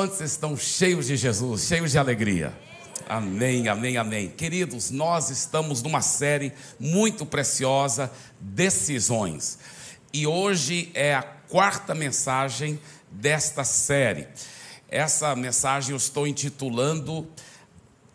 Quantos estão cheios de Jesus, cheios de alegria? Amém, amém, amém. Queridos, nós estamos numa série muito preciosa, Decisões. E hoje é a quarta mensagem desta série. Essa mensagem eu estou intitulando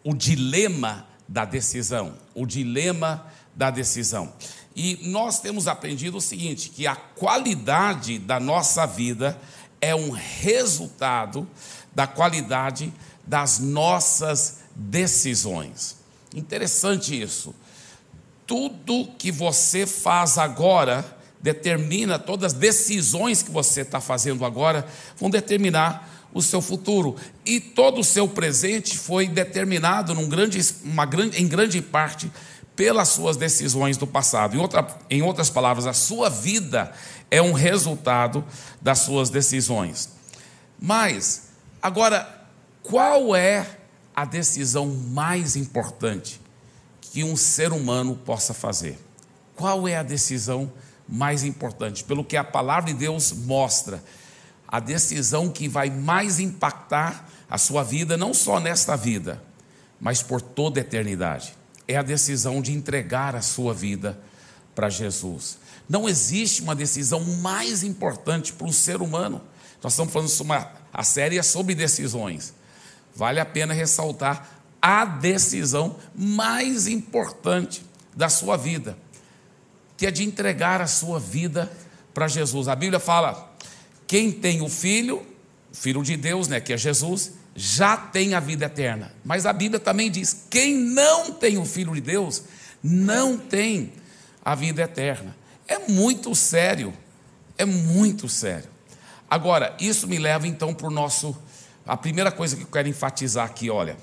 O Dilema da Decisão. O Dilema da Decisão. E nós temos aprendido o seguinte: que a qualidade da nossa vida é um resultado da qualidade das nossas decisões. Interessante isso. Tudo que você faz agora determina, todas as decisões que você está fazendo agora vão determinar o seu futuro. E todo o seu presente foi determinado grande, grande, em grande parte pelas suas decisões do passado. Em, outra, em outras palavras, a sua vida é um resultado das suas decisões. Mas, agora, qual é a decisão mais importante que um ser humano possa fazer? Qual é a decisão mais importante? Pelo que a palavra de Deus mostra, a decisão que vai mais impactar a sua vida, não só nesta vida, mas por toda a eternidade é a decisão de entregar a sua vida para Jesus. Não existe uma decisão mais importante para um ser humano. Nós estamos falando uma, a série é sobre decisões. Vale a pena ressaltar a decisão mais importante da sua vida, que é de entregar a sua vida para Jesus. A Bíblia fala: quem tem o filho, o filho de Deus, né, que é Jesus, já tem a vida eterna. Mas a Bíblia também diz: quem não tem o Filho de Deus, não tem a vida eterna. É muito sério, é muito sério. Agora, isso me leva então para o nosso. A primeira coisa que eu quero enfatizar aqui, olha,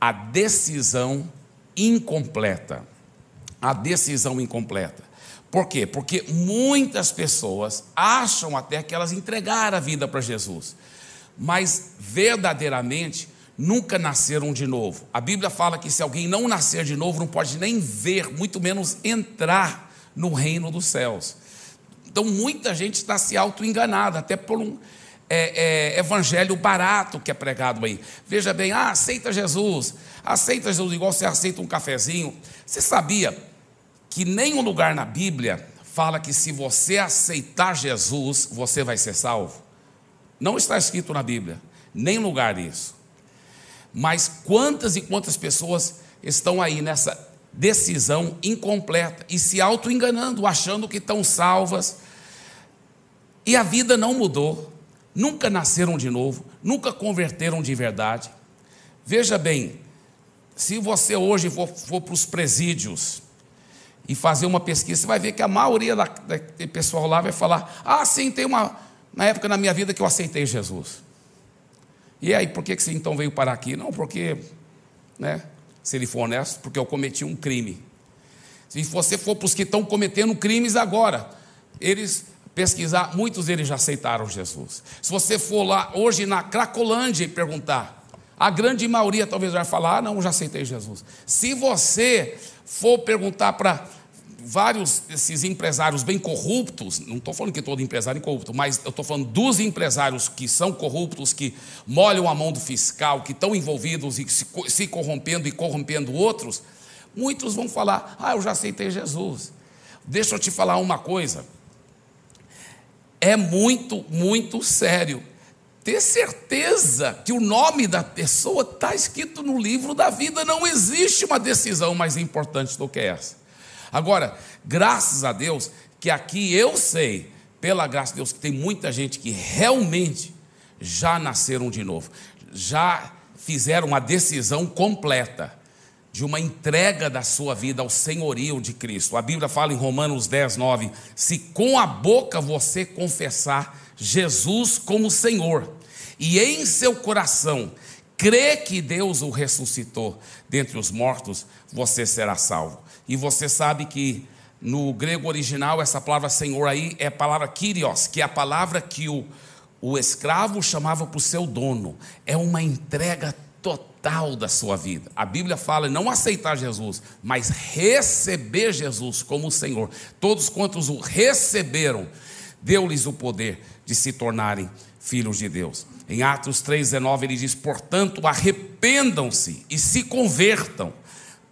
a decisão incompleta. A decisão incompleta. Por quê? Porque muitas pessoas acham até que elas entregaram a vida para Jesus mas verdadeiramente nunca nasceram de novo. A Bíblia fala que se alguém não nascer de novo, não pode nem ver, muito menos entrar no reino dos céus. Então muita gente está se auto-enganada, até por um é, é, evangelho barato que é pregado aí. Veja bem, ah, aceita Jesus, aceita Jesus igual você aceita um cafezinho. Você sabia que nenhum lugar na Bíblia fala que se você aceitar Jesus, você vai ser salvo? Não está escrito na Bíblia, nem lugar disso. Mas quantas e quantas pessoas estão aí nessa decisão incompleta e se auto-enganando, achando que estão salvas, e a vida não mudou, nunca nasceram de novo, nunca converteram de verdade. Veja bem, se você hoje for, for para os presídios e fazer uma pesquisa, você vai ver que a maioria da, da pessoal lá vai falar: ah, sim, tem uma na época na minha vida que eu aceitei Jesus. E aí, por que, que você então veio parar aqui? Não, porque, né, se ele for honesto, porque eu cometi um crime. Se você for para os que estão cometendo crimes agora, eles pesquisar, muitos deles já aceitaram Jesus. Se você for lá hoje na Cracolândia e perguntar, a grande maioria talvez vai falar: ah, não, já aceitei Jesus. Se você for perguntar para vários desses empresários bem corruptos, não estou falando que todo empresário é corrupto, mas eu estou falando dos empresários que são corruptos, que molham a mão do fiscal, que estão envolvidos e se, se corrompendo e corrompendo outros, muitos vão falar: Ah, eu já aceitei Jesus. Deixa eu te falar uma coisa. É muito, muito sério. Ter certeza que o nome da pessoa está escrito no livro da vida. Não existe uma decisão mais importante do que essa. Agora, graças a Deus, que aqui eu sei, pela graça de Deus, que tem muita gente que realmente já nasceram de novo, já fizeram uma decisão completa de uma entrega da sua vida ao senhorio de Cristo. A Bíblia fala em Romanos 10, 9: se com a boca você confessar Jesus como Senhor, e em seu coração crê que Deus o ressuscitou dentre os mortos, você será salvo. E você sabe que no grego original essa palavra Senhor aí é a palavra Kyrios, que é a palavra que o, o escravo chamava para o seu dono. É uma entrega total da sua vida. A Bíblia fala não aceitar Jesus, mas receber Jesus como Senhor. Todos quantos o receberam, deu-lhes o poder de se tornarem filhos de Deus. Em Atos 3,19 ele diz: Portanto, arrependam-se e se convertam,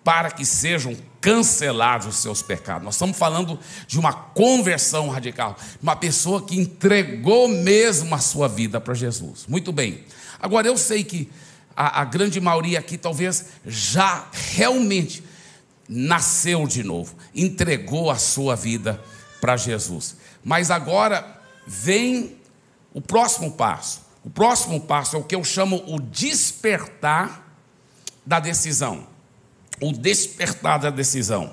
para que sejam cancelados os seus pecados. Nós estamos falando de uma conversão radical, uma pessoa que entregou mesmo a sua vida para Jesus. Muito bem. Agora eu sei que a, a grande maioria aqui talvez já realmente nasceu de novo, entregou a sua vida para Jesus. Mas agora vem o próximo passo. O próximo passo é o que eu chamo o despertar da decisão. O despertar da decisão.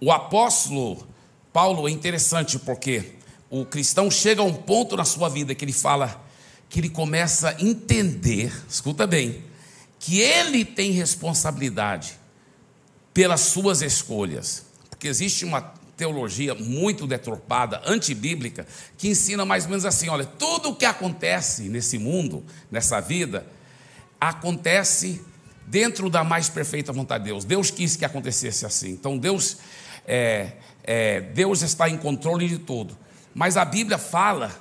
O apóstolo Paulo é interessante porque o cristão chega a um ponto na sua vida que ele fala que ele começa a entender, escuta bem, que ele tem responsabilidade pelas suas escolhas. Porque existe uma teologia muito deturpada, antibíblica, que ensina mais ou menos assim: olha, tudo o que acontece nesse mundo, nessa vida, acontece dentro da mais perfeita vontade de Deus. Deus quis que acontecesse assim. Então Deus, é, é, Deus está em controle de tudo. Mas a Bíblia fala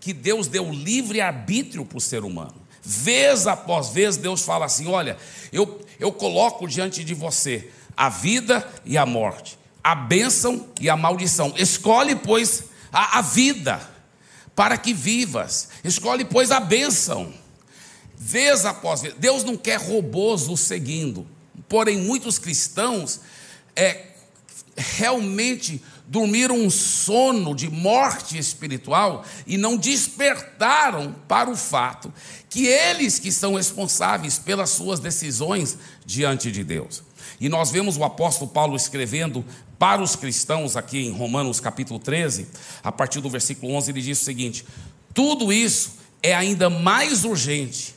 que Deus deu livre arbítrio para o ser humano. Vez após vez, Deus fala assim: olha, eu, eu coloco diante de você a vida e a morte a bênção e a maldição. Escolhe, pois, a, a vida para que vivas. Escolhe, pois, a bênção. Vez após vez. Deus não quer robôs o seguindo. Porém, muitos cristãos é, realmente dormiram um sono de morte espiritual e não despertaram para o fato que eles que são responsáveis pelas suas decisões diante de Deus. E nós vemos o apóstolo Paulo escrevendo para os cristãos aqui em Romanos capítulo 13, a partir do versículo 11, ele diz o seguinte: tudo isso é ainda mais urgente,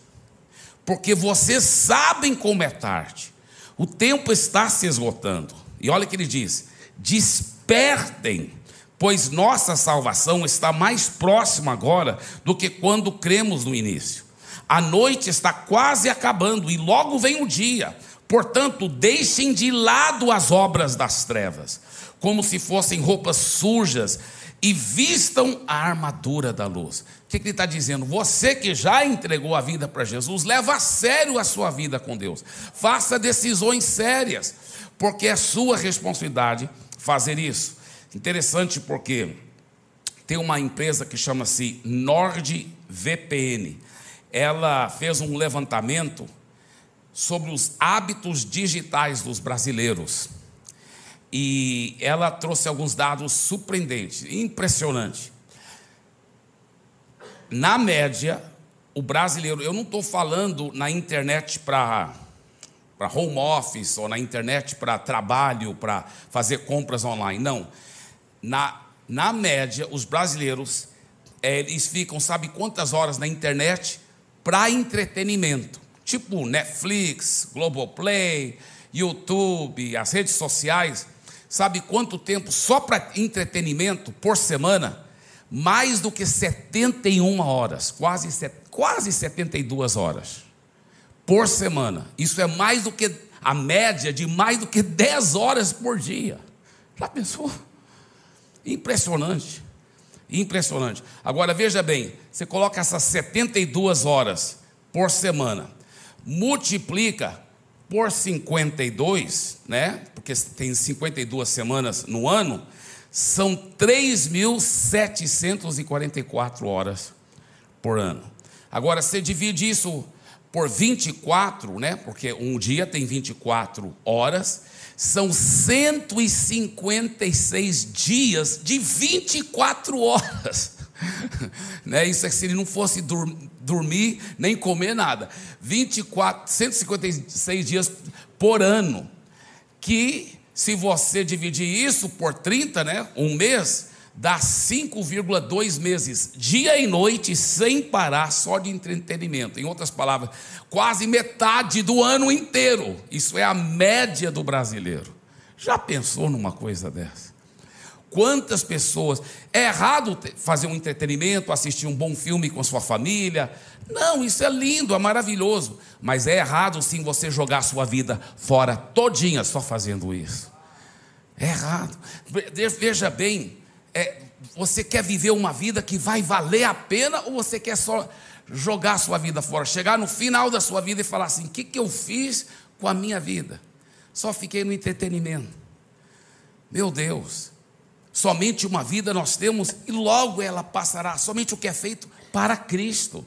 porque vocês sabem como é tarde, o tempo está se esgotando. E olha o que ele diz: despertem, pois nossa salvação está mais próxima agora do que quando cremos no início. A noite está quase acabando e logo vem o dia. Portanto, deixem de lado as obras das trevas, como se fossem roupas sujas, e vistam a armadura da luz. O que, ele está dizendo? Você que já entregou a vida para Jesus, leva a sério a sua vida com Deus. Faça decisões sérias, porque é sua responsabilidade fazer isso. Interessante porque tem uma empresa que chama-se NordVPN. Ela fez um levantamento sobre os hábitos digitais dos brasileiros. E ela trouxe alguns dados surpreendentes, impressionantes. Na média, o brasileiro, eu não estou falando na internet para para home office ou na internet para trabalho, para fazer compras online. Não. Na, na média, os brasileiros, é, eles ficam, sabe quantas horas na internet? Para entretenimento tipo Netflix, Globoplay, YouTube, as redes sociais, sabe quanto tempo só para entretenimento por semana? Mais do que 71 horas, quase, quase 72 horas por semana. Isso é mais do que a média de mais do que 10 horas por dia. Já pensou? Impressionante. Impressionante. Agora veja bem, você coloca essas 72 horas por semana multiplica por 52, né? Porque tem 52 semanas no ano, são 3.744 horas por ano. Agora, você divide isso por 24, né? Porque um dia tem 24 horas, são 156 dias de 24 horas. né? Isso é se ele não fosse dur dormir nem comer nada. 24, 156 dias por ano. Que se você dividir isso por 30, né? Um mês, dá 5,2 meses, dia e noite, sem parar, só de entretenimento. Em outras palavras, quase metade do ano inteiro. Isso é a média do brasileiro. Já pensou numa coisa dessa? Quantas pessoas. É errado fazer um entretenimento, assistir um bom filme com sua família. Não, isso é lindo, é maravilhoso. Mas é errado sim você jogar a sua vida fora todinha só fazendo isso. É errado. Veja bem, é, você quer viver uma vida que vai valer a pena ou você quer só jogar a sua vida fora, chegar no final da sua vida e falar assim: o que, que eu fiz com a minha vida? Só fiquei no entretenimento. Meu Deus, somente uma vida nós temos e logo ela passará. Somente o que é feito para Cristo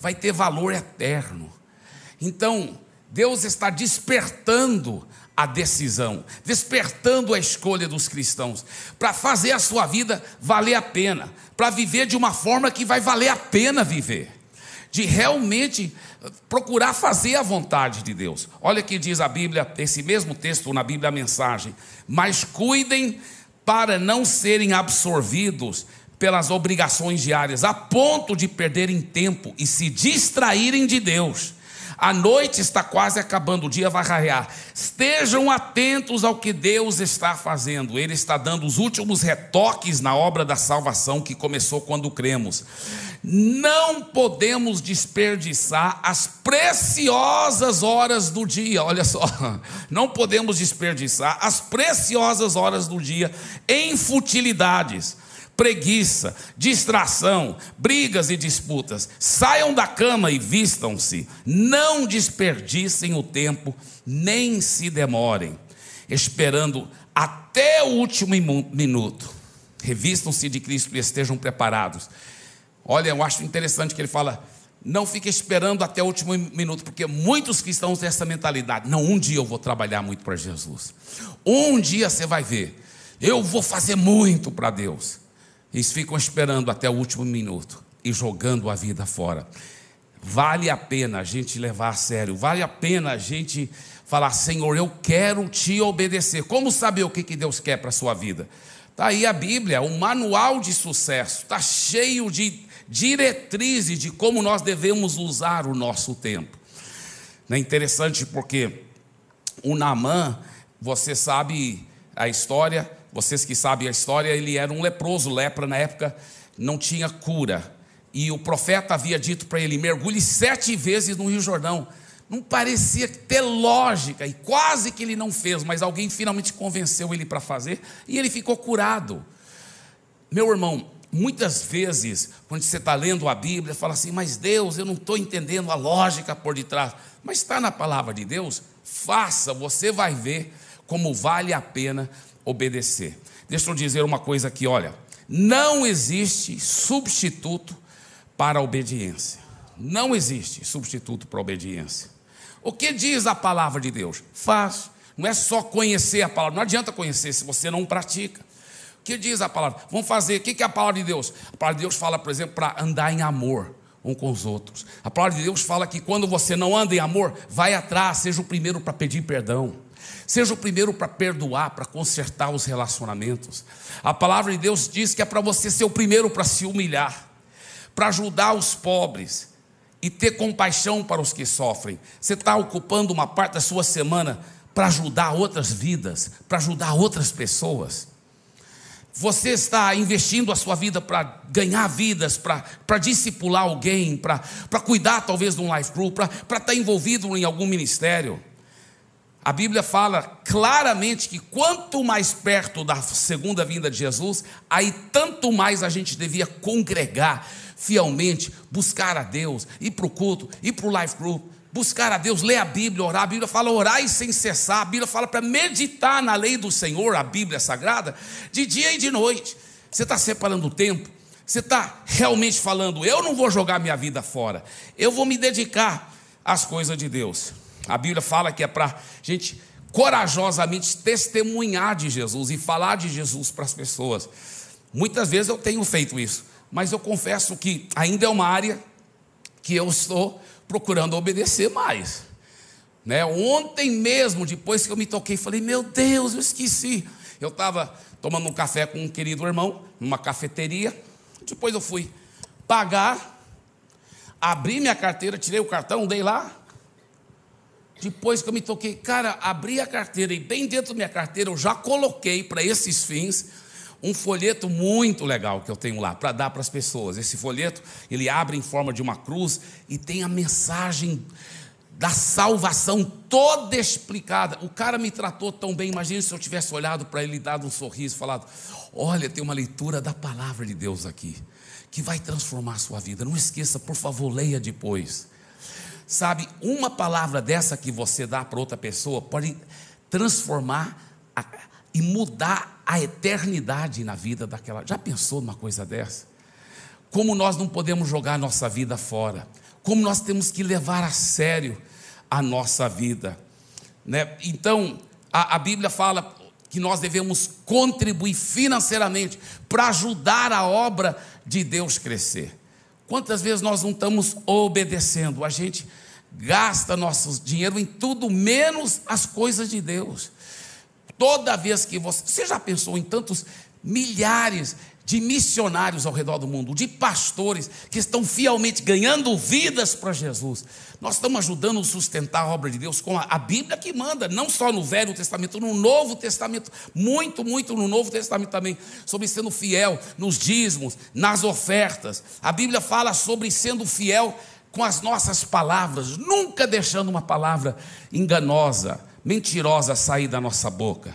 vai ter valor eterno. Então, Deus está despertando a decisão, despertando a escolha dos cristãos, para fazer a sua vida valer a pena, para viver de uma forma que vai valer a pena viver, de realmente procurar fazer a vontade de Deus. Olha que diz a Bíblia, esse mesmo texto na Bíblia a mensagem: "Mas cuidem para não serem absorvidos pelas obrigações diárias, a ponto de perderem tempo e se distraírem de Deus." A noite está quase acabando, o dia vai raiar. Estejam atentos ao que Deus está fazendo. Ele está dando os últimos retoques na obra da salvação que começou quando cremos. Não podemos desperdiçar as preciosas horas do dia. Olha só, não podemos desperdiçar as preciosas horas do dia em futilidades preguiça, distração, brigas e disputas. Saiam da cama e vistam-se. Não desperdicem o tempo, nem se demorem, esperando até o último minuto. Revistam-se de Cristo e estejam preparados. Olha, eu acho interessante que ele fala. Não fique esperando até o último minuto, porque muitos cristãos têm essa mentalidade. Não, um dia eu vou trabalhar muito para Jesus. Um dia você vai ver. Eu vou fazer muito para Deus. Eles ficam esperando até o último minuto e jogando a vida fora. Vale a pena a gente levar a sério, vale a pena a gente falar: Senhor, eu quero te obedecer. Como saber o que Deus quer para a sua vida? Está aí a Bíblia, um manual de sucesso, está cheio de diretrizes de como nós devemos usar o nosso tempo. É interessante porque o Namã, você sabe a história, vocês que sabem a história, ele era um leproso, lepra na época não tinha cura. E o profeta havia dito para ele: mergulhe sete vezes no Rio Jordão. Não parecia ter lógica, e quase que ele não fez, mas alguém finalmente convenceu ele para fazer, e ele ficou curado. Meu irmão, muitas vezes, quando você está lendo a Bíblia, fala assim, mas Deus, eu não estou entendendo a lógica por detrás. Mas está na palavra de Deus, faça, você vai ver como vale a pena obedecer. Deixa eu dizer uma coisa aqui, olha, não existe substituto para a obediência. Não existe substituto para a obediência. O que diz a palavra de Deus? Faz. Não é só conhecer a palavra, não adianta conhecer se você não pratica. O que diz a palavra? Vamos fazer. O que é a palavra de Deus? A palavra de Deus fala, por exemplo, para andar em amor um com os outros. A palavra de Deus fala que quando você não anda em amor, vai atrás, seja o primeiro para pedir perdão. Seja o primeiro para perdoar, para consertar os relacionamentos. A palavra de Deus diz que é para você ser o primeiro para se humilhar, para ajudar os pobres e ter compaixão para os que sofrem. Você está ocupando uma parte da sua semana para ajudar outras vidas, para ajudar outras pessoas. Você está investindo a sua vida para ganhar vidas, para, discipular alguém, para, cuidar talvez de um life group, para, estar envolvido em algum ministério. A Bíblia fala claramente que quanto mais perto da segunda vinda de Jesus, aí tanto mais a gente devia congregar fielmente, buscar a Deus, ir para o culto, ir para o life group, buscar a Deus, ler a Bíblia, orar. A Bíblia fala orar sem cessar. A Bíblia fala para meditar na lei do Senhor, a Bíblia sagrada, de dia e de noite. Você está separando o tempo? Você está realmente falando, eu não vou jogar minha vida fora, eu vou me dedicar às coisas de Deus. A Bíblia fala que é para a gente corajosamente testemunhar de Jesus e falar de Jesus para as pessoas. Muitas vezes eu tenho feito isso, mas eu confesso que ainda é uma área que eu estou procurando obedecer mais. Né? Ontem mesmo, depois que eu me toquei, falei: Meu Deus, eu esqueci. Eu estava tomando um café com um querido irmão, numa cafeteria. Depois eu fui pagar, abri minha carteira, tirei o cartão, dei lá, depois que eu me toquei, cara, abri a carteira e bem dentro da minha carteira eu já coloquei para esses fins um folheto muito legal que eu tenho lá para dar para as pessoas. Esse folheto, ele abre em forma de uma cruz e tem a mensagem da salvação toda explicada. O cara me tratou tão bem, imagine se eu tivesse olhado para ele dado um sorriso, falado: Olha, tem uma leitura da palavra de Deus aqui, que vai transformar a sua vida. Não esqueça, por favor, leia depois. Sabe, uma palavra dessa que você dá para outra pessoa pode transformar a, e mudar a eternidade na vida daquela. Já pensou numa coisa dessa? Como nós não podemos jogar nossa vida fora? Como nós temos que levar a sério a nossa vida? Né? Então, a, a Bíblia fala que nós devemos contribuir financeiramente para ajudar a obra de Deus crescer. Quantas vezes nós não estamos obedecendo? A gente gasta nosso dinheiro em tudo menos as coisas de Deus. Toda vez que você. Você já pensou em tantos milhares de missionários ao redor do mundo, de pastores que estão fielmente ganhando vidas para Jesus. Nós estamos ajudando a sustentar a obra de Deus com a, Bíblia que manda, não só no Velho Testamento, no Novo Testamento, muito, muito no Novo Testamento também, sobre sendo fiel nos dízimos, nas ofertas. A Bíblia fala sobre sendo fiel com as nossas palavras, nunca deixando uma palavra enganosa, mentirosa sair da nossa boca.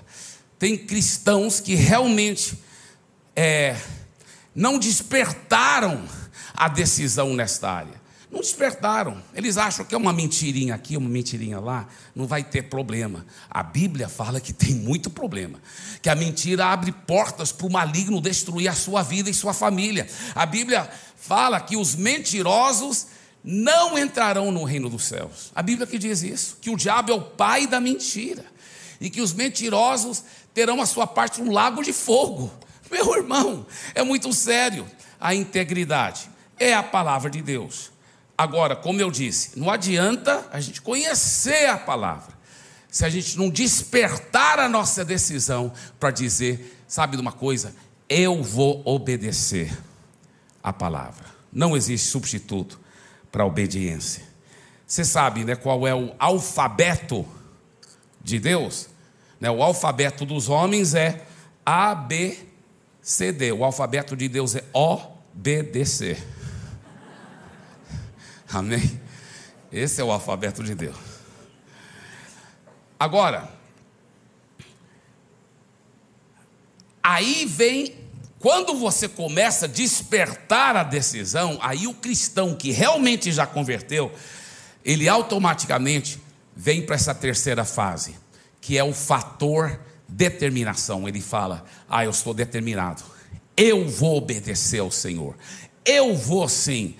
Tem cristãos que realmente é, não despertaram a decisão nesta área. Não despertaram. Eles acham que é uma mentirinha aqui, uma mentirinha lá, não vai ter problema. A Bíblia fala que tem muito problema. Que a mentira abre portas para o maligno destruir a sua vida e sua família. A Bíblia fala que os mentirosos não entrarão no reino dos céus. A Bíblia que diz isso, que o diabo é o pai da mentira e que os mentirosos terão a sua parte no lago de fogo. Meu irmão, é muito sério. A integridade é a palavra de Deus. Agora, como eu disse, não adianta a gente conhecer a palavra, se a gente não despertar a nossa decisão para dizer, sabe de uma coisa? Eu vou obedecer a palavra. Não existe substituto para a obediência. Você sabe né, qual é o alfabeto de Deus? Né, o alfabeto dos homens é A, B, CD. O alfabeto de Deus é obedecer. Amém? Esse é o alfabeto de Deus. Agora, aí vem, quando você começa a despertar a decisão, aí o cristão que realmente já converteu, ele automaticamente vem para essa terceira fase, que é o fator determinação. Ele fala: Ah, eu estou determinado. Eu vou obedecer ao Senhor. Eu vou sim.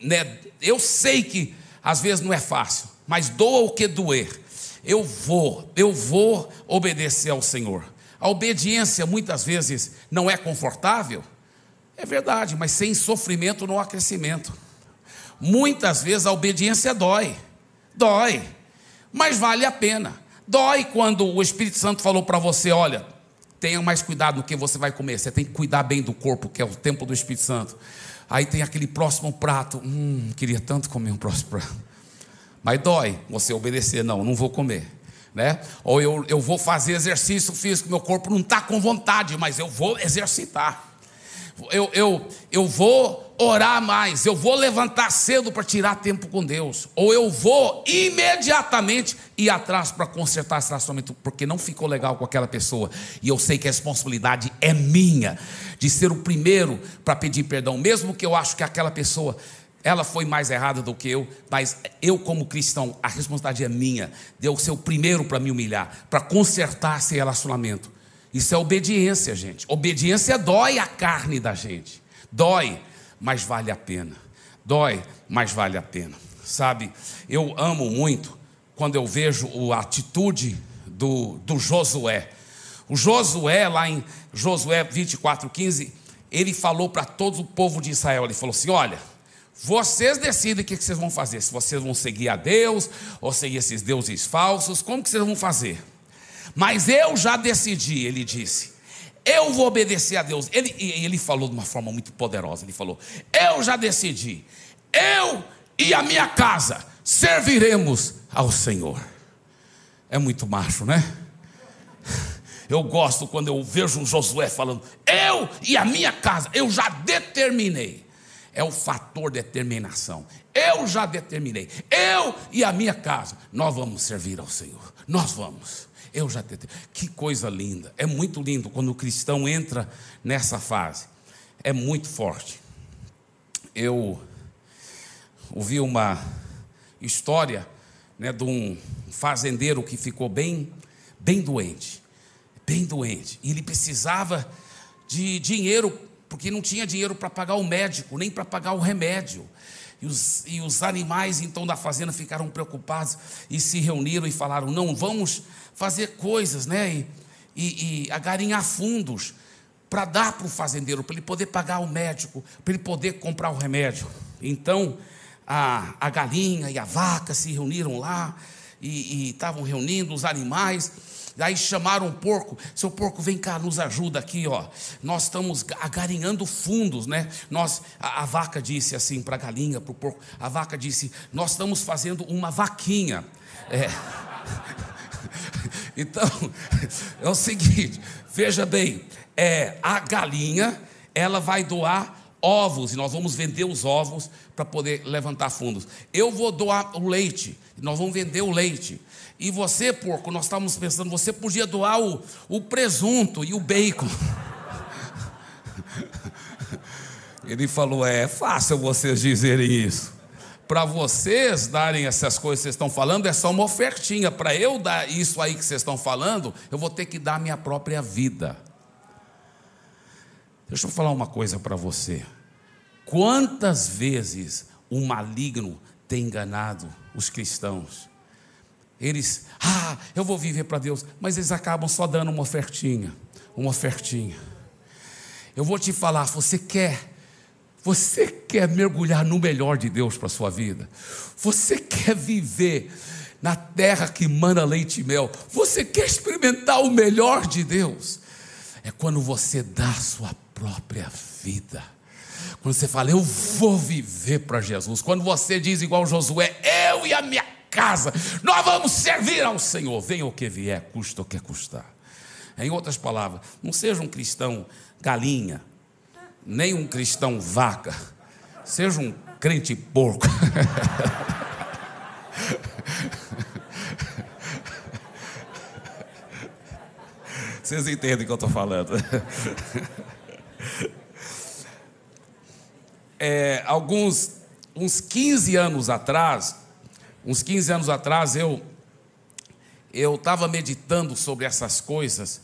Né? Eu sei que às vezes não é fácil, mas doa o que doer. Eu vou, eu vou obedecer ao Senhor. A obediência muitas vezes não é confortável. É verdade, mas sem sofrimento não há crescimento. Muitas vezes a obediência dói, dói, mas vale a pena. Dói quando o Espírito Santo falou para você: olha, tenha mais cuidado no que você vai comer, você tem que cuidar bem do corpo, que é o templo do Espírito Santo. Aí tem aquele próximo prato, hum, queria tanto comer um próximo prato. Mas dói você obedecer, não, não vou comer. Né? Ou eu, eu vou fazer exercício físico, meu corpo não está com vontade, mas eu vou exercitar eu, eu, eu vou orar mais, eu vou levantar cedo para tirar tempo com Deus, ou eu vou imediatamente ir atrás para consertar esse relacionamento, porque não ficou legal com aquela pessoa, e eu sei que a responsabilidade é minha, de ser o primeiro para pedir perdão, mesmo que eu acho que aquela pessoa ela foi mais errada do que eu, mas eu, como cristão, a responsabilidade é minha, de eu ser o primeiro para me humilhar, para consertar esse relacionamento. Isso é obediência, gente. Obediência dói a carne da gente. Dói, mas vale a pena. Dói, mas vale a pena. Sabe, eu amo muito quando eu vejo a atitude do, do Josué. O Josué, lá em Josué 24, 15, ele falou para todo o povo de Israel: ele falou assim: olha, vocês decidem o que vocês vão fazer, se vocês vão seguir a Deus ou seguir esses deuses falsos, como que vocês vão fazer? Mas eu já decidi, ele disse. Eu vou obedecer a Deus. Ele, ele falou de uma forma muito poderosa. Ele falou: Eu já decidi. Eu e a minha casa serviremos ao Senhor. É muito macho, né? Eu gosto quando eu vejo um Josué falando: Eu e a minha casa, eu já determinei. é o fator determinação. Eu já determinei, eu e a minha casa, nós vamos servir ao Senhor. Nós vamos. Eu já determinei. Que coisa linda. É muito lindo quando o cristão entra nessa fase. É muito forte. Eu ouvi uma história né, de um fazendeiro que ficou bem, bem doente, bem doente. E ele precisava de dinheiro, porque não tinha dinheiro para pagar o médico, nem para pagar o remédio. E os, e os animais, então, da fazenda ficaram preocupados e se reuniram e falaram: não, vamos fazer coisas, né? E, e, e agarinhar fundos para dar para o fazendeiro, para ele poder pagar o médico, para ele poder comprar o remédio. Então, a, a galinha e a vaca se reuniram lá e estavam reunindo os animais. Daí chamaram o porco, seu porco, vem cá, nos ajuda aqui, ó. Nós estamos agarinhando fundos, né? Nós, a, a vaca disse assim para a galinha, para o porco, a vaca disse: Nós estamos fazendo uma vaquinha. É. Então, é o seguinte, veja bem, é, a galinha, ela vai doar ovos, e nós vamos vender os ovos para poder levantar fundos. Eu vou doar o leite, nós vamos vender o leite. E você, porco, nós estávamos pensando, você podia doar o, o presunto e o bacon. Ele falou: é, é fácil vocês dizerem isso. Para vocês darem essas coisas que vocês estão falando, é só uma ofertinha. Para eu dar isso aí que vocês estão falando, eu vou ter que dar minha própria vida. Deixa eu falar uma coisa para você. Quantas vezes o maligno tem enganado os cristãos? Eles, ah, eu vou viver para Deus, mas eles acabam só dando uma ofertinha, uma ofertinha. Eu vou te falar, você quer, você quer mergulhar no melhor de Deus para a sua vida? Você quer viver na terra que mana leite e mel? Você quer experimentar o melhor de Deus? É quando você dá a sua própria vida. Quando você fala, eu vou viver para Jesus. Quando você diz igual Josué, eu e a minha casa, nós vamos servir ao Senhor, venha o que vier, custa o que custar. Em outras palavras, não seja um cristão galinha, nem um cristão vaca, seja um crente porco. Vocês entendem o que eu estou falando? É, alguns, uns 15 anos atrás, uns 15 anos atrás, eu eu estava meditando sobre essas coisas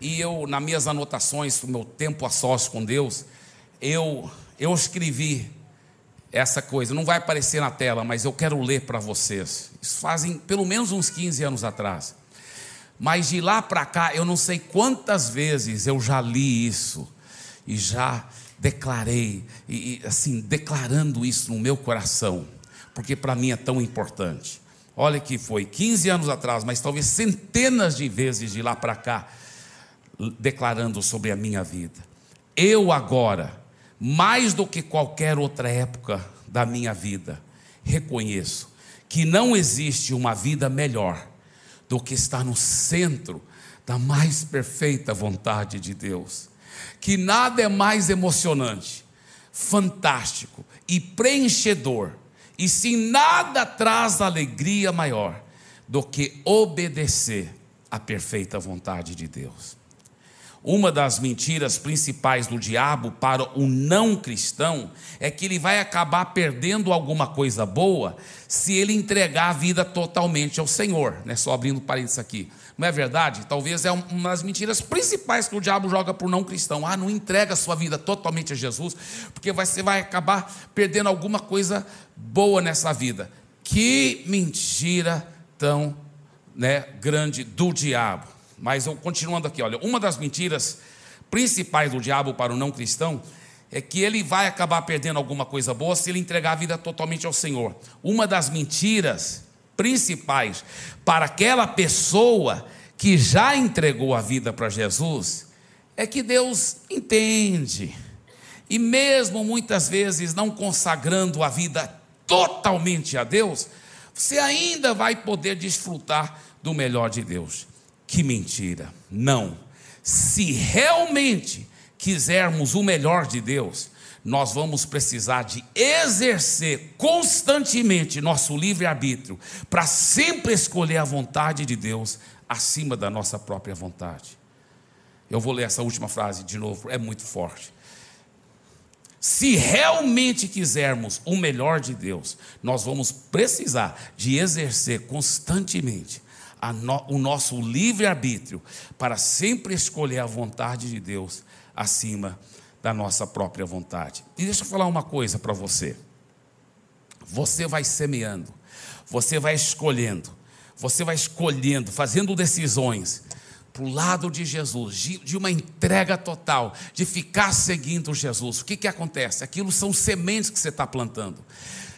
e eu, nas minhas anotações, no meu tempo a sós com Deus, eu, eu escrevi essa coisa. Não vai aparecer na tela, mas eu quero ler para vocês. Isso fazem pelo menos uns 15 anos atrás. Mas de lá para cá, eu não sei quantas vezes eu já li isso e já declarei, e, assim, declarando isso no meu coração porque para mim é tão importante. Olha que foi 15 anos atrás, mas talvez centenas de vezes de lá para cá, declarando sobre a minha vida. Eu agora, mais do que qualquer outra época da minha vida, reconheço que não existe uma vida melhor do que estar no centro da mais perfeita vontade de Deus. Que nada é mais emocionante, fantástico e preenchedor e sim nada traz alegria maior do que obedecer à perfeita vontade de Deus. Uma das mentiras principais do diabo para o não cristão é que ele vai acabar perdendo alguma coisa boa se ele entregar a vida totalmente ao Senhor. Né? Só abrindo parênteses aqui. Não é verdade? Talvez é uma das mentiras principais que o diabo joga para o não cristão. Ah, não entrega a sua vida totalmente a Jesus, porque você vai acabar perdendo alguma coisa boa nessa vida. Que mentira tão né, grande do diabo. Mas continuando aqui, olha, uma das mentiras principais do diabo para o não cristão é que ele vai acabar perdendo alguma coisa boa se ele entregar a vida totalmente ao Senhor. Uma das mentiras principais para aquela pessoa que já entregou a vida para Jesus é que Deus entende. E mesmo muitas vezes não consagrando a vida totalmente a Deus, você ainda vai poder desfrutar do melhor de Deus. Que mentira! Não. Se realmente quisermos o melhor de Deus, nós vamos precisar de exercer constantemente nosso livre-arbítrio para sempre escolher a vontade de Deus acima da nossa própria vontade. Eu vou ler essa última frase de novo, é muito forte. Se realmente quisermos o melhor de Deus, nós vamos precisar de exercer constantemente no, o nosso livre-arbítrio para sempre escolher a vontade de Deus acima da nossa própria vontade. E deixa eu falar uma coisa para você. Você vai semeando, você vai escolhendo, você vai escolhendo, fazendo decisões para o lado de Jesus, de, uma entrega total, de ficar seguindo Jesus. O que, que acontece? Aquilo são sementes que você está plantando.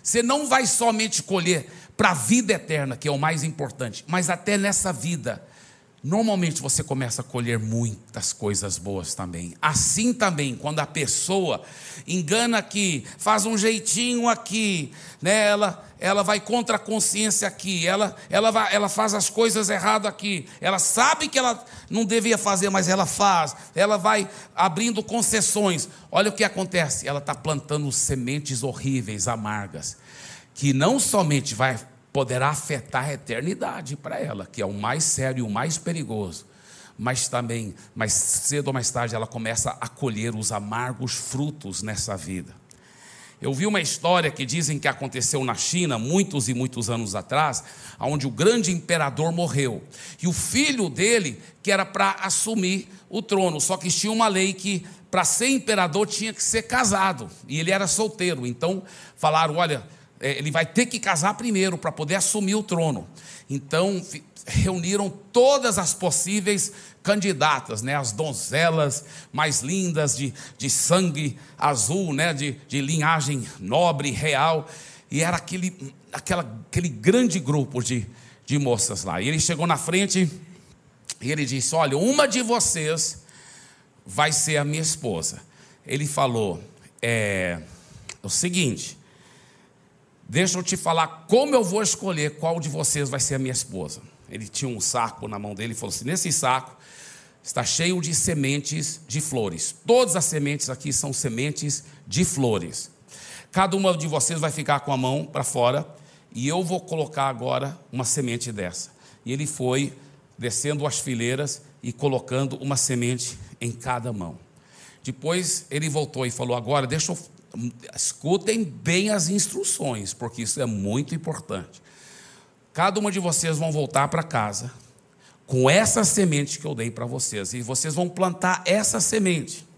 Você não vai somente colher para a vida eterna, que é o mais importante, mas até nessa vida normalmente você começa a colher muitas coisas boas também. Assim também, quando a pessoa engana aqui, faz um jeitinho aqui, né? ela, ela vai contra a consciência aqui, ela, ela, vai, ela faz as coisas erradas aqui, ela sabe que ela não devia fazer, mas ela faz, ela vai abrindo concessões. Olha o que acontece, ela está plantando sementes horríveis, amargas, que não somente vai poderá afetar a eternidade para ela, que é o mais sério e o mais perigoso. Mas também, mais cedo ou mais tarde, ela começa a colher os amargos frutos nessa vida. Eu vi uma história que dizem que aconteceu na China, muitos e muitos anos atrás, onde o grande imperador morreu. E o filho dele, que era para assumir o trono, só que tinha uma lei que para ser imperador tinha que ser casado, e ele era solteiro. Então falaram: olha, ele vai ter que casar primeiro para poder assumir o trono. Então, reuniram todas as possíveis candidatas, né, as donzelas mais lindas, de, de sangue azul, né, de, de linhagem nobre, real, e era aquele, aquela, aquele grande grupo de, de moças lá. E ele chegou na frente e ele disse: Olha, uma de vocês vai ser a minha esposa. Ele falou: É, é o seguinte Deixa eu te falar como eu vou escolher qual de vocês vai ser a minha esposa. Ele tinha um saco na mão dele e falou assim: nesse saco está cheio de sementes de flores. Todas as sementes aqui são sementes de flores. Cada uma de vocês vai ficar com a mão para fora e eu vou colocar agora uma semente dessa. E ele foi descendo as fileiras e colocando uma semente em cada mão. Depois ele voltou e falou: Agora deixa eu escutem bem as instruções, porque isso é muito importante. Cada uma de vocês vão voltar para casa com essa semente que eu dei para vocês, e vocês vão plantar essa semente.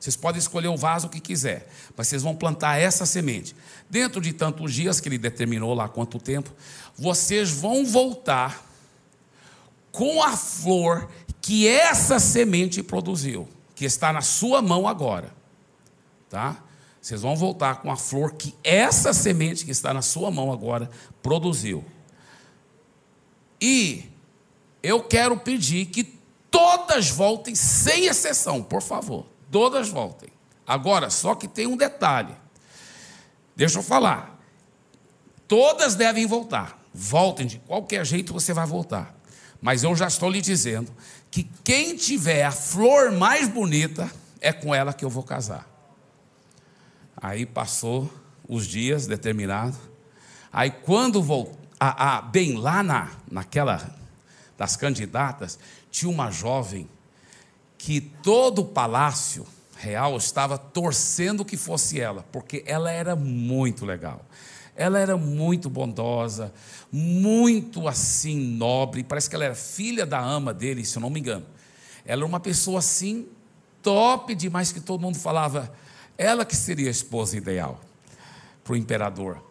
Vocês podem escolher o vaso que quiser, mas vocês vão plantar essa semente. Dentro de tantos dias que ele determinou lá quanto tempo, vocês vão voltar com a flor que essa semente produziu, que está na sua mão agora. Tá? Vocês vão voltar com a flor que essa semente que está na sua mão agora produziu. E eu quero pedir que todas voltem, sem exceção, por favor. Todas voltem. Agora, só que tem um detalhe. Deixa eu falar. Todas devem voltar. Voltem de qualquer jeito você vai voltar. Mas eu já estou lhe dizendo que quem tiver a flor mais bonita é com ela que eu vou casar. Aí passou os dias determinados. Aí quando voltou, a, a, bem lá na, naquela das candidatas, tinha uma jovem que todo o palácio real estava torcendo que fosse ela, porque ela era muito legal. Ela era muito bondosa, muito assim nobre, parece que ela era filha da ama dele, se eu não me engano. Ela era uma pessoa assim top demais que todo mundo falava, ela que seria a esposa ideal para o imperador.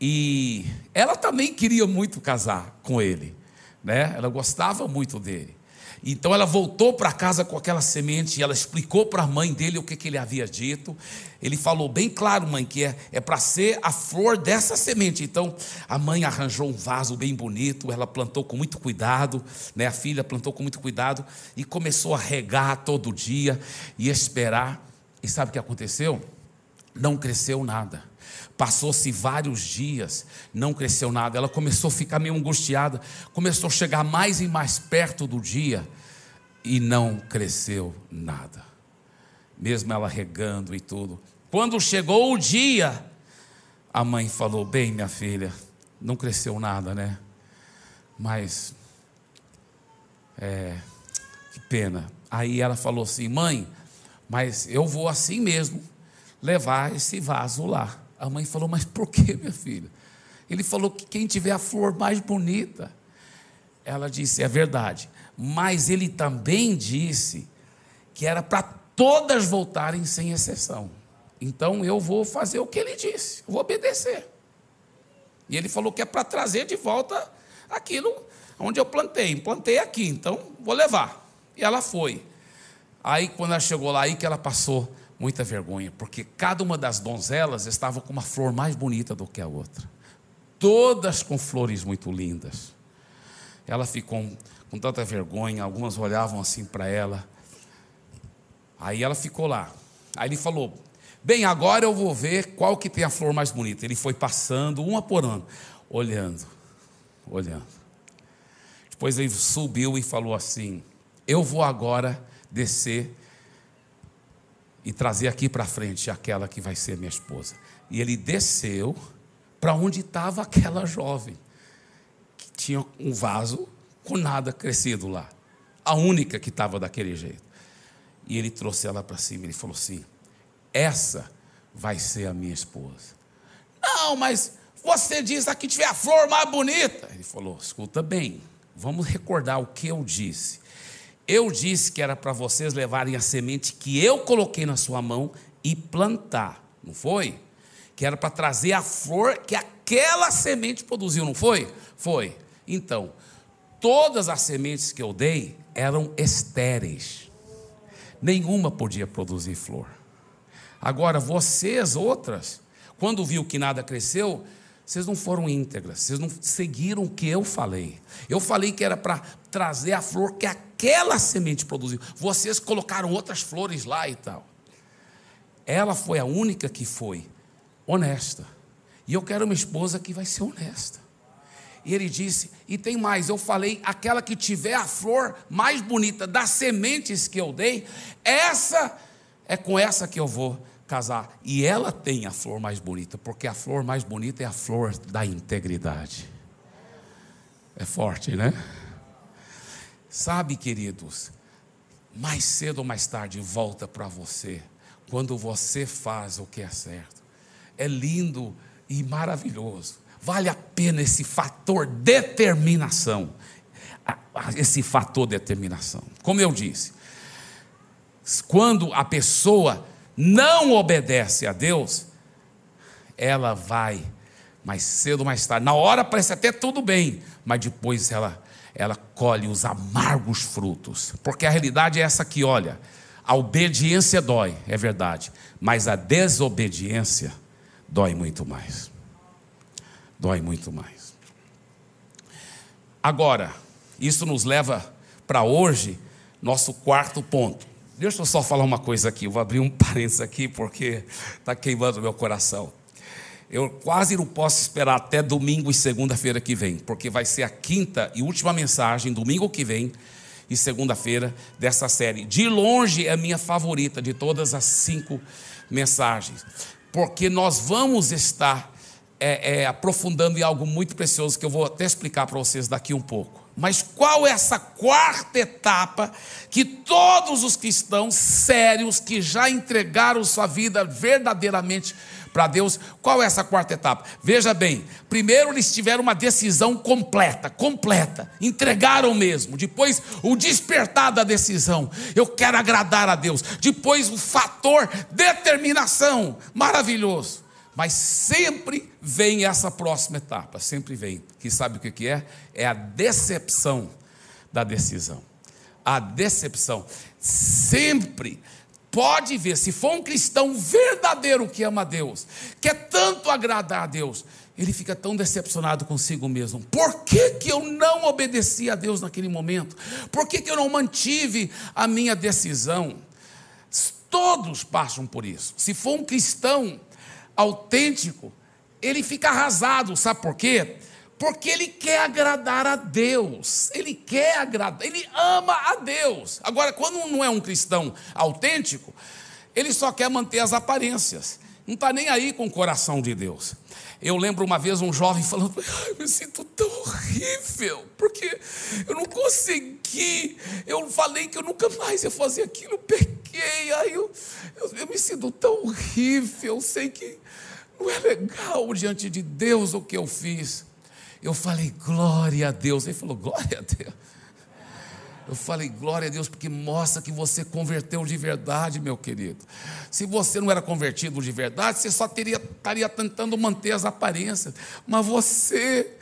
E ela também queria muito casar com ele, né? Ela gostava muito dele. Então ela voltou para casa com aquela semente e ela explicou para a mãe dele o que, que ele havia dito. Ele falou bem claro, mãe, que é, é para ser a flor dessa semente. Então a mãe arranjou um vaso bem bonito, ela plantou com muito cuidado, né? a filha plantou com muito cuidado e começou a regar todo dia e esperar. E sabe o que aconteceu? Não cresceu nada. Passou-se vários dias, não cresceu nada. Ela começou a ficar meio angustiada, começou a chegar mais e mais perto do dia e não cresceu nada. Mesmo ela regando e tudo, Quando chegou o dia, a mãe falou: Bem, minha filha, não cresceu nada, né? Mas, é, que pena. Aí ela falou assim: Mãe, mas eu vou assim mesmo levar esse vaso lá. A mãe falou: Mas por que, minha filha? Ele falou que quem tiver a flor mais bonita. Ela disse: É verdade. Mas ele também disse que era para todas voltarem sem exceção. Então eu vou fazer o que ele disse, vou obedecer. E ele falou que é para trazer de volta aquilo onde eu plantei. Plantei aqui, então vou levar. E ela foi. Aí quando ela chegou lá, aí que ela passou muita vergonha, porque cada uma das donzelas estava com uma flor mais bonita do que a outra. Todas com flores muito lindas. Ela ficou com tanta vergonha, algumas olhavam assim para ela. Aí ela ficou lá. Aí ele falou: Bem, agora eu vou ver qual que tem a flor mais bonita. Ele foi passando, uma por ano, olhando, olhando. Depois ele subiu e falou assim: Eu vou agora descer e trazer aqui para frente aquela que vai ser minha esposa. E ele desceu para onde estava aquela jovem, que tinha um vaso com nada crescido lá, a única que estava daquele jeito. E ele trouxe ela para cima, ele falou assim: Essa vai ser a minha esposa. Não, mas você diz aqui tiver a flor mais bonita. Ele falou: Escuta bem, vamos recordar o que eu disse. Eu disse que era para vocês levarem a semente que eu coloquei na sua mão e plantar, não foi? Que era para trazer a flor que aquela semente produziu, não foi? Foi. Então, todas as sementes que eu dei eram estéreis. Nenhuma podia produzir flor. Agora, vocês outras, quando viu que nada cresceu, vocês não foram íntegras, vocês não seguiram o que eu falei. Eu falei que era para trazer a flor que aquela semente produziu. Vocês colocaram outras flores lá e tal. Ela foi a única que foi honesta. E eu quero uma esposa que vai ser honesta. E ele disse: E tem mais, eu falei, aquela que tiver a flor mais bonita das sementes que eu dei, essa é com essa que eu vou casar. E ela tem a flor mais bonita, porque a flor mais bonita é a flor da integridade. É forte, né? Sabe, queridos, mais cedo ou mais tarde volta para você, quando você faz o que é certo. É lindo e maravilhoso. Vale a pena esse fator determinação. Esse fator determinação. Como eu disse, quando a pessoa não obedece a Deus, ela vai mais cedo ou mais tarde. Na hora parece até tudo bem, mas depois ela ela colhe os amargos frutos. Porque a realidade é essa aqui, olha, a obediência dói, é verdade, mas a desobediência dói muito mais. Dói muito mais. Agora, isso nos leva para hoje, nosso quarto ponto. Deixa eu só falar uma coisa aqui, eu vou abrir um parênteses aqui porque está queimando meu coração. Eu quase não posso esperar até domingo e segunda-feira que vem, porque vai ser a quinta e última mensagem, domingo que vem e segunda-feira, dessa série. De longe é a minha favorita de todas as cinco mensagens, porque nós vamos estar é, é, aprofundando em algo muito precioso que eu vou até explicar para vocês daqui um pouco. Mas qual é essa quarta etapa que todos os cristãos sérios que já entregaram sua vida verdadeiramente para Deus, qual é essa quarta etapa? Veja bem, primeiro eles tiveram uma decisão completa, completa, entregaram mesmo. Depois o despertar da decisão, eu quero agradar a Deus. Depois o fator determinação, maravilhoso. Mas sempre vem essa próxima etapa, sempre vem. Que sabe o que é? É a decepção da decisão. A decepção. Sempre pode ver, se for um cristão verdadeiro que ama a Deus, quer tanto agradar a Deus, ele fica tão decepcionado consigo mesmo. Por que, que eu não obedeci a Deus naquele momento? Por que, que eu não mantive a minha decisão? Todos passam por isso. Se for um cristão autêntico, ele fica arrasado, sabe por quê? Porque ele quer agradar a Deus, ele quer agradar, ele ama a Deus. Agora, quando não é um cristão autêntico, ele só quer manter as aparências. Não está nem aí com o coração de Deus. Eu lembro uma vez um jovem falando: eu me sinto tão horrível, porque eu não consegui. Eu falei que eu nunca mais ia fazer aquilo, pequei. Aí eu, eu, eu me sinto tão horrível. Eu sei que não é legal diante de Deus o que eu fiz. Eu falei: Glória a Deus. Ele falou: Glória a Deus. Eu falei, glória a Deus, porque mostra que você converteu de verdade, meu querido. Se você não era convertido de verdade, você só teria, estaria tentando manter as aparências. Mas você,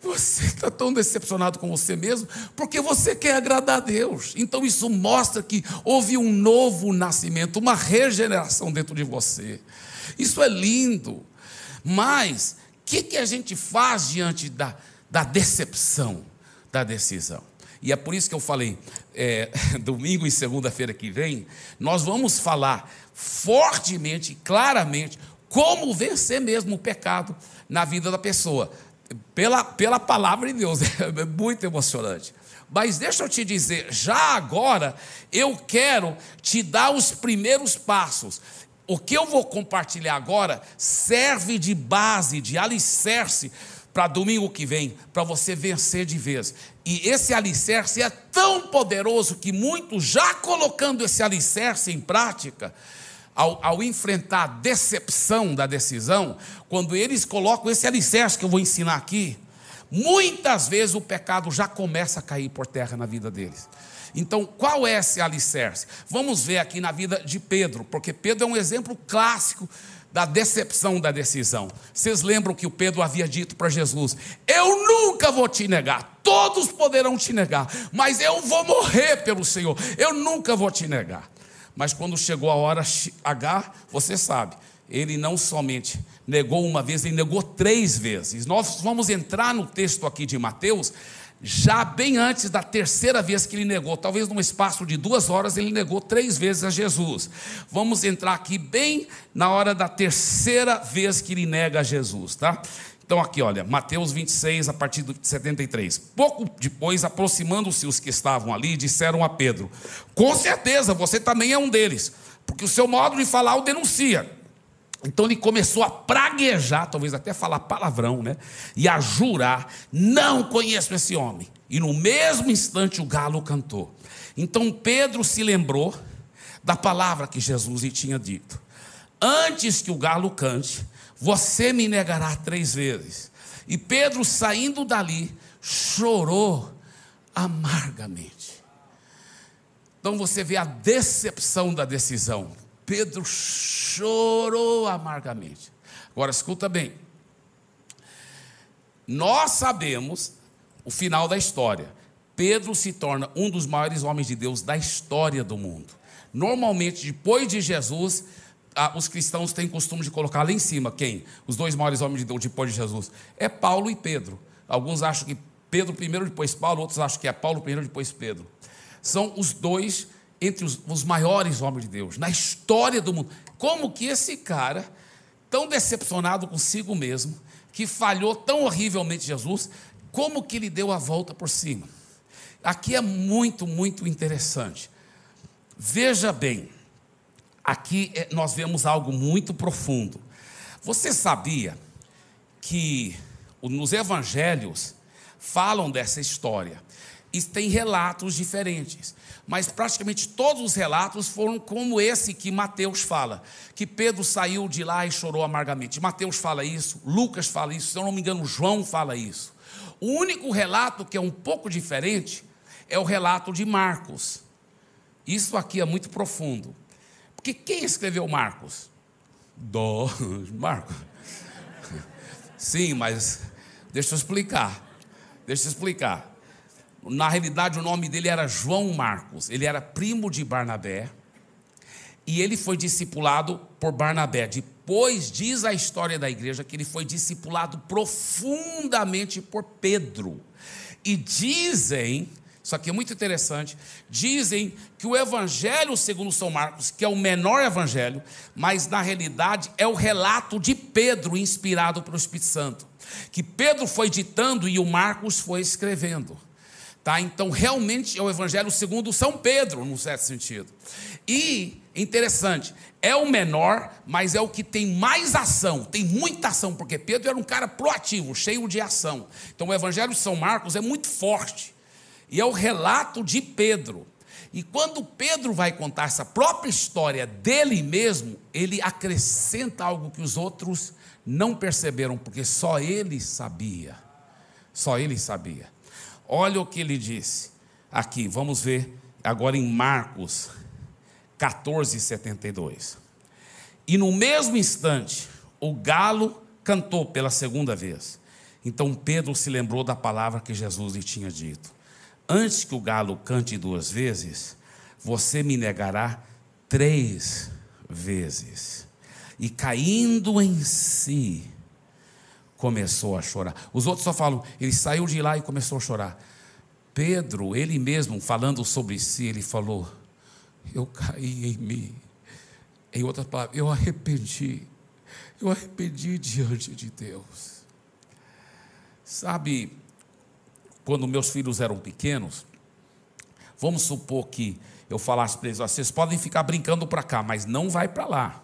você está tão decepcionado com você mesmo, porque você quer agradar a Deus. Então isso mostra que houve um novo nascimento, uma regeneração dentro de você. Isso é lindo. Mas, o que, que a gente faz diante da, da decepção, da decisão? E é por isso que eu falei, é, domingo e segunda-feira que vem, nós vamos falar fortemente, claramente, como vencer mesmo o pecado na vida da pessoa. Pela, pela palavra de Deus, é muito emocionante. Mas deixa eu te dizer, já agora eu quero te dar os primeiros passos. O que eu vou compartilhar agora serve de base, de alicerce para domingo que vem, para você vencer de vez. E esse alicerce é tão poderoso que muitos, já colocando esse alicerce em prática, ao, ao, enfrentar a decepção da decisão, quando eles colocam esse alicerce que eu vou ensinar aqui, muitas vezes o pecado já começa a cair por terra na vida deles. Então, qual é esse alicerce? Vamos ver aqui na vida de Pedro, porque Pedro é um exemplo clássico da decepção da decisão. Vocês lembram que o Pedro havia dito para Jesus: Eu nunca vou te negar, todos poderão te negar, mas eu vou morrer pelo Senhor, eu nunca vou te negar. Mas quando chegou a hora H, você sabe, ele não somente negou uma vez, ele negou três vezes. Nós vamos entrar no texto aqui de Mateus já bem antes da terceira vez que ele negou, talvez num espaço de duas horas, ele negou três vezes a Jesus. Vamos entrar aqui bem na hora da terceira vez que ele nega a Jesus, tá? Então, aqui, olha, Mateus 26, a partir do 73. Pouco depois, aproximando-se os que estavam ali, disseram a Pedro: Com certeza, você também é um deles, porque o seu modo de falar o denuncia. Então ele começou a praguejar, talvez até falar palavrão, né? E a jurar: não conheço esse homem. E no mesmo instante o galo cantou. Então Pedro se lembrou da palavra que Jesus lhe tinha dito: Antes que o galo cante, você me negará três vezes. E Pedro, saindo dali, chorou amargamente. Então você vê a decepção da decisão. Pedro chorou amargamente. Agora escuta bem. Nós sabemos o final da história. Pedro se torna um dos maiores homens de Deus da história do mundo. Normalmente, depois de Jesus, os cristãos têm costume de colocar lá em cima quem? Os dois maiores homens de Deus depois de Jesus. É Paulo e Pedro. Alguns acham que Pedro primeiro, depois Paulo, outros acham que é Paulo primeiro, depois Pedro. São os dois entre os, os maiores homens de Deus, na história do mundo. Como que esse cara, tão decepcionado consigo mesmo, que falhou tão horrivelmente Jesus, como que ele deu a volta por cima? Aqui é muito, muito interessante. Veja bem, aqui é, nós vemos algo muito profundo. Você sabia que nos evangelhos falam dessa história tem relatos diferentes mas praticamente todos os relatos foram como esse que Mateus fala, que Pedro saiu de lá e chorou amargamente. Mateus fala isso, Lucas fala isso, se eu não me engano, João fala isso. O único relato que é um pouco diferente é o relato de Marcos. Isso aqui é muito profundo. Porque quem escreveu Marcos? Do Marcos. Sim, mas deixa eu explicar. Deixa eu explicar. Na realidade, o nome dele era João Marcos. Ele era primo de Barnabé. E ele foi discipulado por Barnabé. Depois diz a história da igreja que ele foi discipulado profundamente por Pedro. E dizem, isso aqui é muito interessante, dizem que o evangelho segundo São Marcos, que é o menor evangelho, mas na realidade é o relato de Pedro inspirado pelo Espírito Santo, que Pedro foi ditando e o Marcos foi escrevendo. Tá? Então, realmente é o Evangelho segundo São Pedro, num certo sentido. E interessante, é o menor, mas é o que tem mais ação, tem muita ação, porque Pedro era um cara proativo, cheio de ação. Então o Evangelho de São Marcos é muito forte, e é o relato de Pedro. E quando Pedro vai contar essa própria história dele mesmo, ele acrescenta algo que os outros não perceberam, porque só ele sabia. Só ele sabia. Olha o que ele disse aqui, vamos ver agora em Marcos 14, 72. E no mesmo instante, o galo cantou pela segunda vez. Então Pedro se lembrou da palavra que Jesus lhe tinha dito: Antes que o galo cante duas vezes, você me negará três vezes. E caindo em si, começou a chorar. Os outros só falam, ele saiu de lá e começou a chorar. Pedro, ele mesmo falando sobre si, ele falou: Eu caí em mim. Em outras palavras, eu arrependi. Eu arrependi diante de Deus. Sabe, quando meus filhos eram pequenos, vamos supor que eu falasse para eles: vocês podem ficar brincando para cá, mas não vai para lá,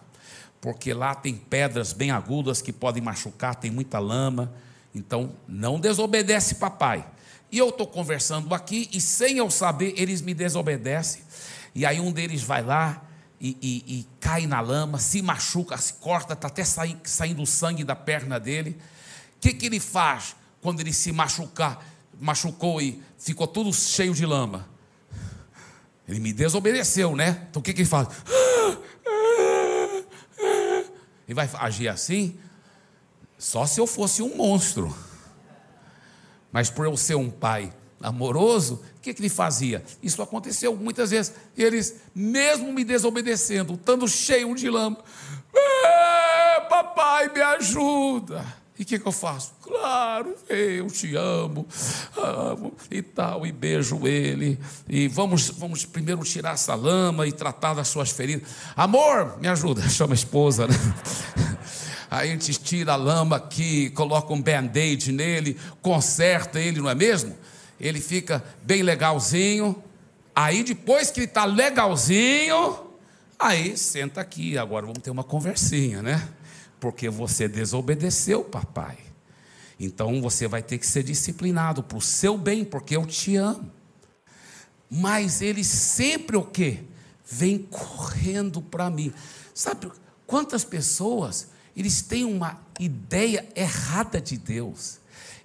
porque lá tem pedras bem agudas que podem machucar, tem muita lama. Então, não desobedece papai. E eu estou conversando aqui e sem eu saber, eles me desobedecem. E aí um deles vai lá e, e, e cai na lama, se machuca, se corta, está até saindo, sangue da perna dele. O que, que ele faz quando ele se machucar, machucou e ficou tudo cheio de lama? Ele me desobedeceu, né? Então o que, que ele faz? Ele vai agir assim? Só se eu fosse um monstro. Mas por eu ser um pai amoroso, o que, que ele fazia? Isso aconteceu muitas vezes. Eles, mesmo me desobedecendo, estando cheio de lama, papai, me ajuda. E o que, que, eu faço? Claro, eu te amo, amo e tal, e beijo ele. E vamos, vamos primeiro tirar essa lama e tratar das suas feridas. Amor, me ajuda, chama a esposa, né? Aí a gente tira a lama aqui, coloca um band-aid nele, conserta ele, não é mesmo? Ele fica bem legalzinho. Aí depois que ele está legalzinho, aí senta aqui, agora vamos ter uma conversinha, né? Porque você desobedeceu, papai. Então você vai ter que ser disciplinado para o seu bem, porque eu te amo. Mas ele sempre o quê? Vem correndo para mim. Sabe quantas pessoas eles têm uma ideia errada de Deus.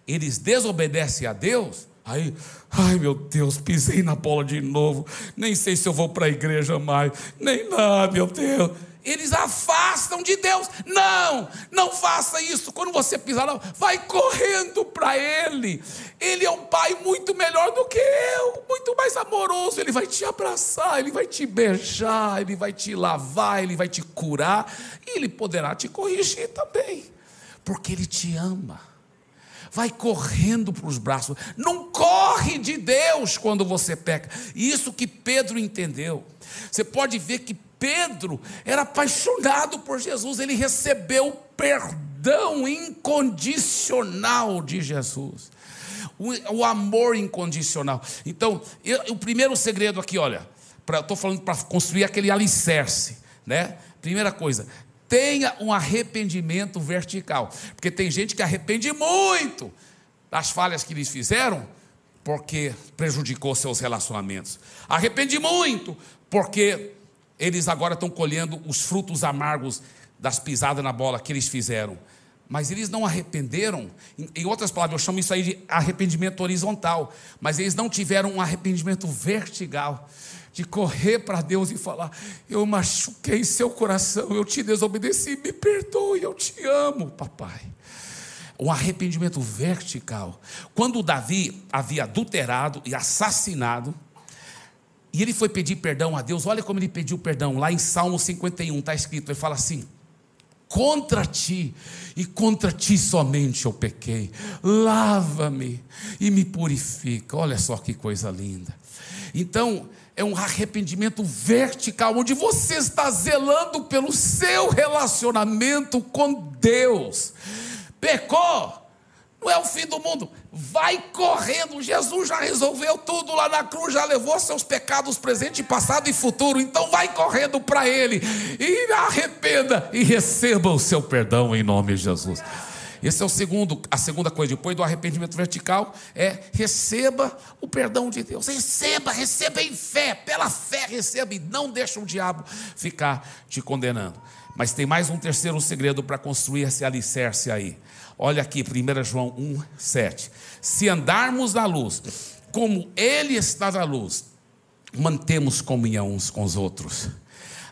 Eles desobedecem a Deus, aí, ai meu Deus, pisei na bola de novo, nem sei se eu vou para a igreja mais, nem nada, meu Deus eles afastam de Deus. Não, não faça isso. Quando você pisar lá, vai correndo para Ele. Ele é um pai muito melhor do que eu, muito mais amoroso. Ele vai te abraçar, ele vai te beijar, ele vai te lavar, ele vai te curar e ele poderá te corrigir também, porque ele te ama. Vai correndo para os braços, não corre de Deus quando você peca. Isso que Pedro entendeu. Você pode ver que Pedro era apaixonado por Jesus, ele recebeu o perdão incondicional de Jesus. O, o amor incondicional. Então, eu, o primeiro segredo aqui, olha, estou falando para construir aquele alicerce, né? Primeira coisa, tenha um arrependimento vertical, porque tem gente que arrepende muito das falhas que eles fizeram, porque prejudicou seus relacionamentos. Arrepende muito, porque eles agora estão colhendo os frutos amargos das pisadas na bola que eles fizeram. Mas eles não arrependeram, em outras palavras, eu chamo isso aí de arrependimento horizontal, mas eles não tiveram um arrependimento vertical, de correr para Deus e falar: Eu machuquei seu coração, eu te desobedeci, me perdoe, eu te amo, papai. Um arrependimento vertical. Quando Davi havia adulterado e assassinado, e ele foi pedir perdão a Deus. Olha como ele pediu perdão. Lá em Salmo 51 está escrito: ele fala assim: Contra ti e contra ti somente eu pequei. Lava-me e me purifica. Olha só que coisa linda. Então, é um arrependimento vertical, onde você está zelando pelo seu relacionamento com Deus. Pecou, não é o fim do mundo. vai correndo. Jesus já resolveu tudo lá na cruz, já levou seus pecados presente, passado e futuro. Então vai correndo para Ele e arrependa e receba o seu perdão em nome de Jesus. Esse é o segundo, a segunda coisa, depois do arrependimento vertical, é receba o perdão de Deus. Receba, receba em fé, pela fé receba e não deixa o diabo ficar te condenando. Mas tem mais um terceiro segredo para construir esse alicerce aí. Olha aqui, 1 João 1, 7. Se andarmos na luz, como Ele está na luz, mantemos comunhão uns com os outros.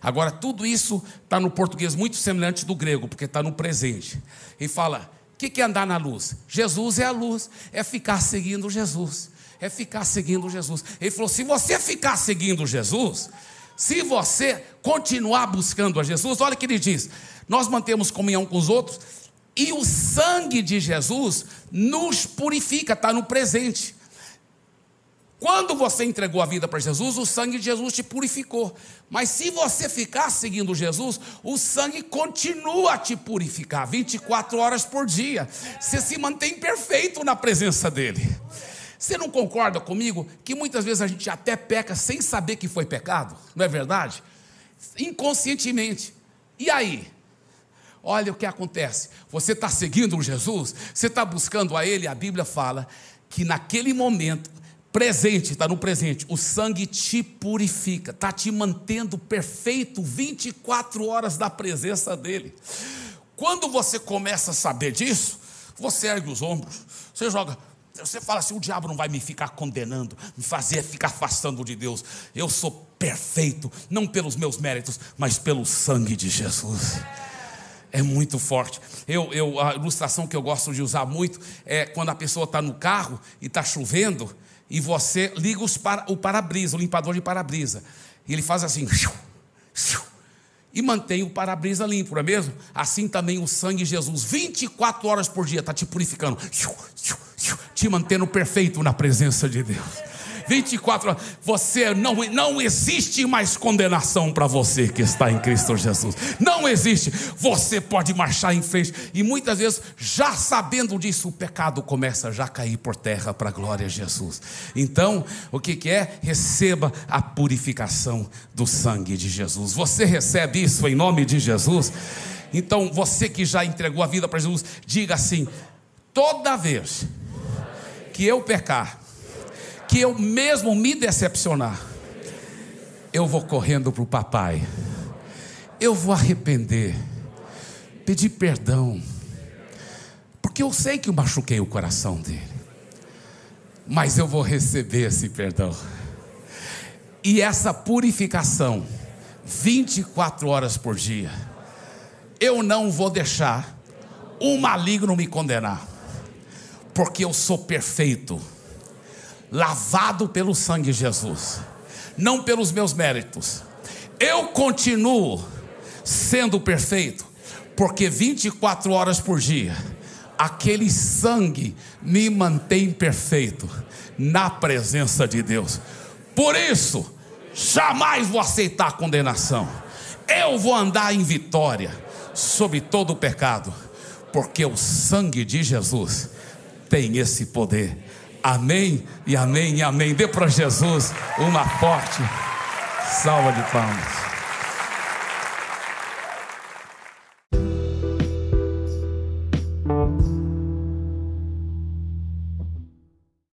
Agora, tudo isso está no português muito semelhante do grego, porque está no presente. E fala: o que é andar na luz? Jesus é a luz, é ficar seguindo Jesus, é ficar seguindo Jesus. Ele falou: se você ficar seguindo Jesus, se você continuar buscando a Jesus, olha o que ele diz: nós mantemos comunhão com os outros, e o sangue de Jesus nos purifica, está no presente. Quando você entregou a vida para Jesus, o sangue de Jesus te purificou. Mas se você ficar seguindo Jesus, o sangue continua a te purificar 24 horas por dia. Você se mantém perfeito na presença dele. Você não concorda comigo que muitas vezes a gente até peca sem saber que foi pecado? Não é verdade? Inconscientemente. E aí? Olha o que acontece. Você está seguindo Jesus, você está buscando a Ele, a Bíblia fala que naquele momento presente, está no presente, o sangue te purifica, está te mantendo perfeito 24 horas da presença dEle. Quando você começa a saber disso, você ergue os ombros, você joga, você fala assim: o diabo não vai me ficar condenando, me fazer ficar afastando de Deus. Eu sou perfeito, não pelos meus méritos, mas pelo sangue de Jesus. É muito forte. Eu, eu, a ilustração que eu gosto de usar muito é quando a pessoa está no carro e está chovendo e você liga para, o para-brisa, o limpador de para-brisa. E ele faz assim, e mantém o para-brisa limpo, não é mesmo? Assim também o sangue de Jesus, 24 horas por dia, está te purificando, te mantendo perfeito na presença de Deus. 24 horas. Você não, não existe mais condenação para você que está em Cristo Jesus. Não existe. Você pode marchar em frente. E muitas vezes, já sabendo disso, o pecado começa já a cair por terra para a glória de Jesus. Então, o que, que é? Receba a purificação do sangue de Jesus. Você recebe isso em nome de Jesus? Então, você que já entregou a vida para Jesus, diga assim: toda vez que eu pecar, que eu mesmo me decepcionar, eu vou correndo para o papai, eu vou arrepender, pedir perdão, porque eu sei que eu machuquei o coração dele, mas eu vou receber esse perdão, e essa purificação, 24 horas por dia, eu não vou deixar o maligno me condenar, porque eu sou perfeito lavado pelo sangue de Jesus, não pelos meus méritos. Eu continuo sendo perfeito, porque 24 horas por dia, aquele sangue me mantém perfeito na presença de Deus. Por isso, jamais vou aceitar condenação. Eu vou andar em vitória sobre todo o pecado, porque o sangue de Jesus tem esse poder Amém e amém e amém. Dê para Jesus uma forte salva de palmas.